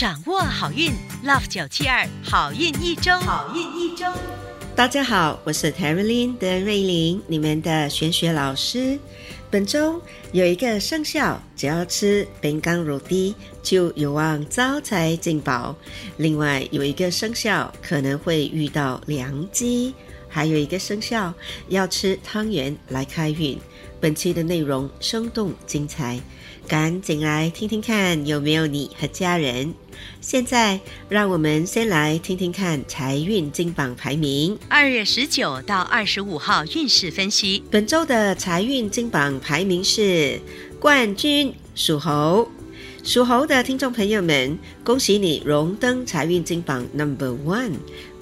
掌握好运，Love 九七二好运一周，好运一周。大家好，我是 t e r y l i n 德瑞琳，你们的玄学老师。本周有一个生肖，只要吃饼干乳滴，就有望招财进宝。另外有一个生肖可能会遇到良机，还有一个生肖要吃汤圆来开运。本期的内容生动精彩，赶紧来听听看有没有你和家人。现在让我们先来听听看财运金榜排名。二月十九到二十五号运势分析，本周的财运金榜排名是冠军属猴。属猴的听众朋友们，恭喜你荣登财运金榜 Number One。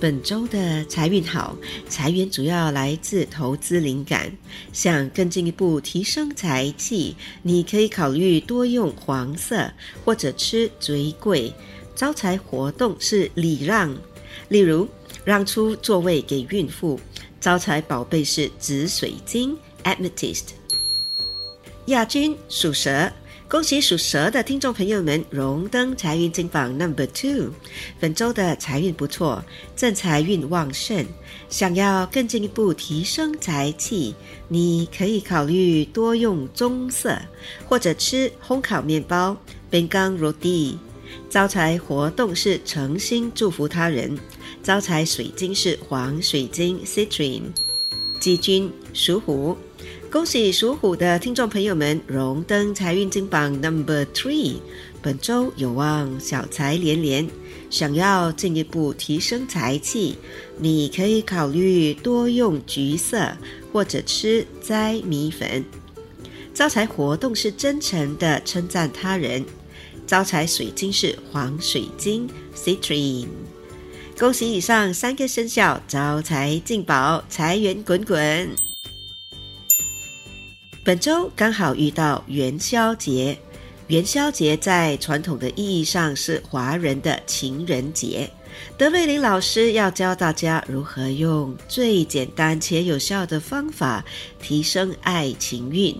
本周的财运好，财源主要来自投资灵感。想更进一步提升财气，你可以考虑多用黄色或者吃嘴贵。招财活动是礼让，例如让出座位给孕妇。招财宝贝是紫水晶 （Amethyst）。亚军属蛇。恭喜属蛇的听众朋友们荣登财运金榜 Number Two。本周的财运不错，正财运旺盛。想要更进一步提升财气，你可以考虑多用棕色，或者吃烘烤面包。饼干。罗蒂。招财活动是诚心祝福他人。招财水晶是黄水晶 Citrine。季军属虎。恭喜属虎的听众朋友们荣登财运金榜 Number Three，本周有望小财连连。想要进一步提升财气，你可以考虑多用橘色或者吃摘米粉。招财活动是真诚的称赞他人。招财水晶是黄水晶 Citrine。恭喜以上三个生肖招财进宝，财源滚滚。本周刚好遇到元宵节，元宵节在传统的意义上是华人的情人节。德瑞琳老师要教大家如何用最简单且有效的方法提升爱情运，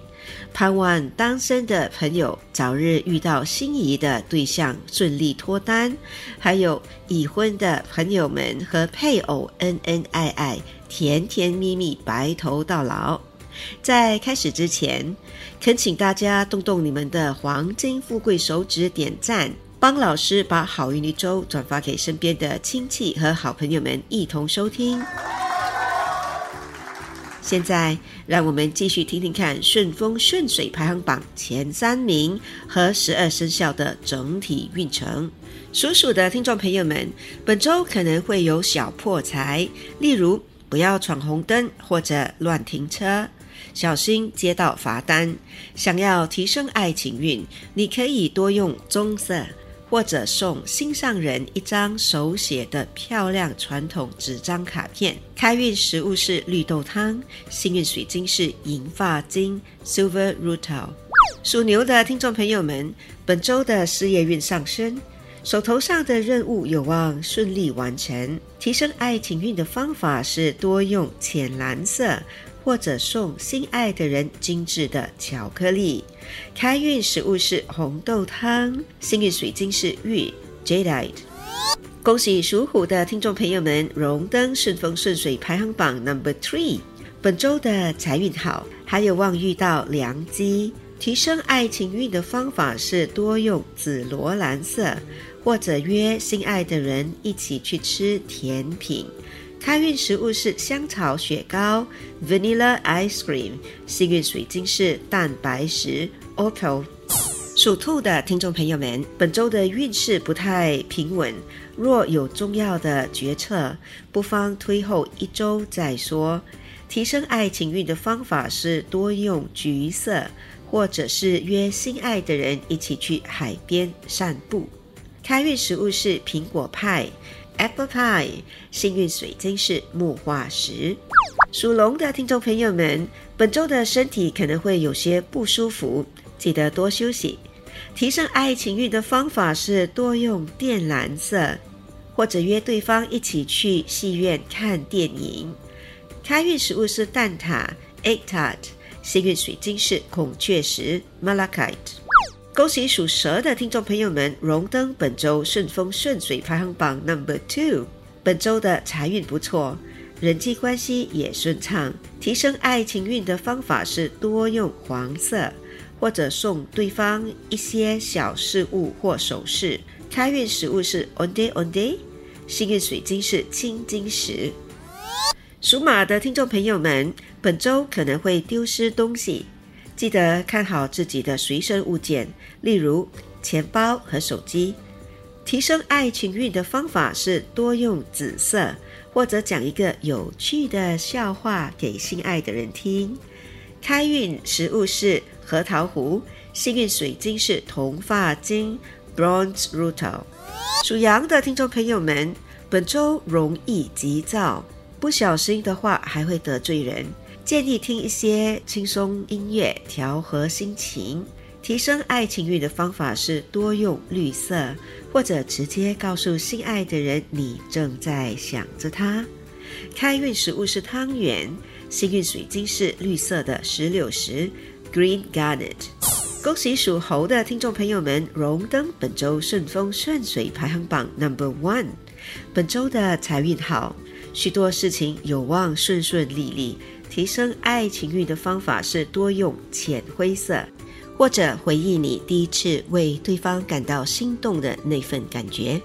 盼望单身的朋友早日遇到心仪的对象，顺利脱单；还有已婚的朋友们和配偶恩恩爱爱，甜甜蜜蜜，白头到老。在开始之前，恳请大家动动你们的黄金富贵手指，点赞，帮老师把好运一周转发给身边的亲戚和好朋友们一同收听。现在，让我们继续听听看顺风顺水排行榜前三名和十二生肖的整体运程。属鼠的听众朋友们，本周可能会有小破财，例如不要闯红灯或者乱停车。小心接到罚单。想要提升爱情运，你可以多用棕色，或者送心上人一张手写的漂亮传统纸张卡片。开运食物是绿豆汤，幸运水晶是银发晶 （Silver Rutil）。属牛的听众朋友们，本周的事业运上升，手头上的任务有望顺利完成。提升爱情运的方法是多用浅蓝色。或者送心爱的人精致的巧克力。开运食物是红豆汤，幸运水晶是玉 （Jadeite）。恭喜属虎的听众朋友们荣登顺风顺水排行榜 Number Three。本周的财运好，还有望遇到良机。提升爱情运的方法是多用紫罗兰色，或者约心爱的人一起去吃甜品。开运食物是香草雪糕 （Vanilla Ice Cream），幸运水晶是蛋白石 （Opal）。属兔的听众朋友们，本周的运势不太平稳，若有重要的决策，不妨推后一周再说。提升爱情运的方法是多用橘色，或者是约心爱的人一起去海边散步。开运食物是苹果派。Apple Pie，幸运水晶是木化石。属龙的听众朋友们，本周的身体可能会有些不舒服，记得多休息。提升爱情运的方法是多用靛蓝色，或者约对方一起去戏院看电影。开运食物是蛋挞 （Egg Tart），幸运水晶是孔雀石 （Malachite）。恭喜属蛇的听众朋友们荣登本周顺风顺水排行榜 Number Two。本周的财运不错，人际关系也顺畅。提升爱情运的方法是多用黄色，或者送对方一些小饰物或首饰。开运食物是 Onday Onday，幸运水晶是青金石。属马的听众朋友们，本周可能会丢失东西，记得看好自己的随身物件，例如钱包和手机。提升爱情运的方法是多用紫色，或者讲一个有趣的笑话给心爱的人听。开运食物是核桃核，幸运水晶是铜发晶 （Bronze Rutil）。属羊的听众朋友们，本周容易急躁。不小心的话，还会得罪人。建议听一些轻松音乐，调和心情。提升爱情运的方法是多用绿色，或者直接告诉心爱的人你正在想着他。开运食物是汤圆，幸运水晶是绿色的石榴石 （Green Garnet）。恭喜属猴的听众朋友们荣登本周顺风顺水排行榜 Number One。本周的财运好。许多事情有望顺顺利利。提升爱情运的方法是多用浅灰色，或者回忆你第一次为对方感到心动的那份感觉。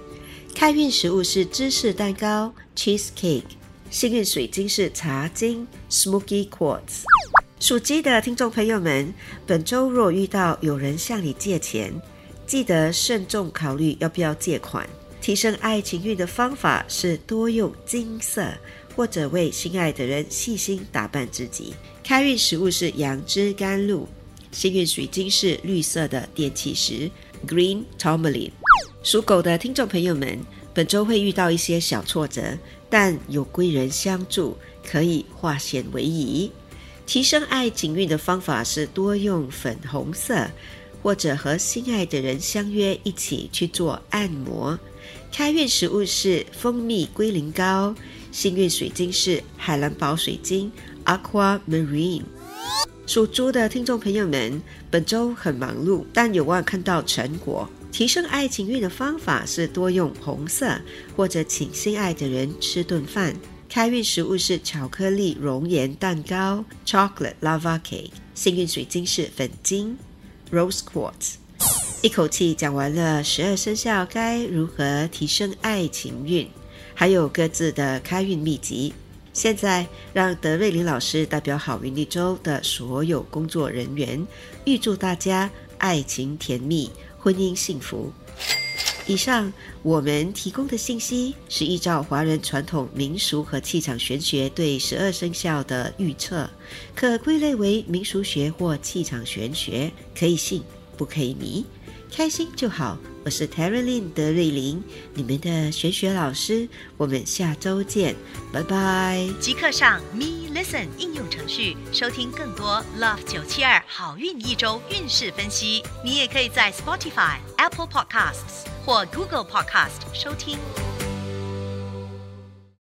开运食物是芝士蛋糕 （cheese cake），幸运水晶是茶晶 （smoky quartz）。属鸡的听众朋友们，本周若遇到有人向你借钱，记得慎重考虑要不要借款。提升爱情运的方法是多用金色，或者为心爱的人细心打扮自己。开运食物是杨枝甘露，幸运水晶是绿色的电气石 （Green Tourmaline）。属狗的听众朋友们，本周会遇到一些小挫折，但有贵人相助，可以化险为夷。提升爱情运的方法是多用粉红色，或者和心爱的人相约一起去做按摩。开运食物是蜂蜜龟苓膏，幸运水晶是海蓝宝水晶 （Aqua Marine）。属猪的听众朋友们，本周很忙碌，但有望看到成果。提升爱情运的方法是多用红色，或者请心爱的人吃顿饭。开运食物是巧克力熔岩蛋糕 （Chocolate Lava Cake），幸运水晶是粉晶 （Rose Quartz）。一口气讲完了十二生肖该如何提升爱情运，还有各自的开运秘籍。现在让德瑞琳老师代表好运一周的所有工作人员，预祝大家爱情甜蜜，婚姻幸福。以上我们提供的信息是依照华人传统民俗和气场玄学对十二生肖的预测，可归类为民俗学或气场玄学，可以信不可以迷。开心就好，我是 t e r y l i n 德瑞琳，你们的玄学老师，我们下周见，拜拜。即刻上 Me Listen 应用程序收听更多 Love 九七二好运一周运势分析。你也可以在 Spotify、Apple Podcasts 或 Google Podcast 收听。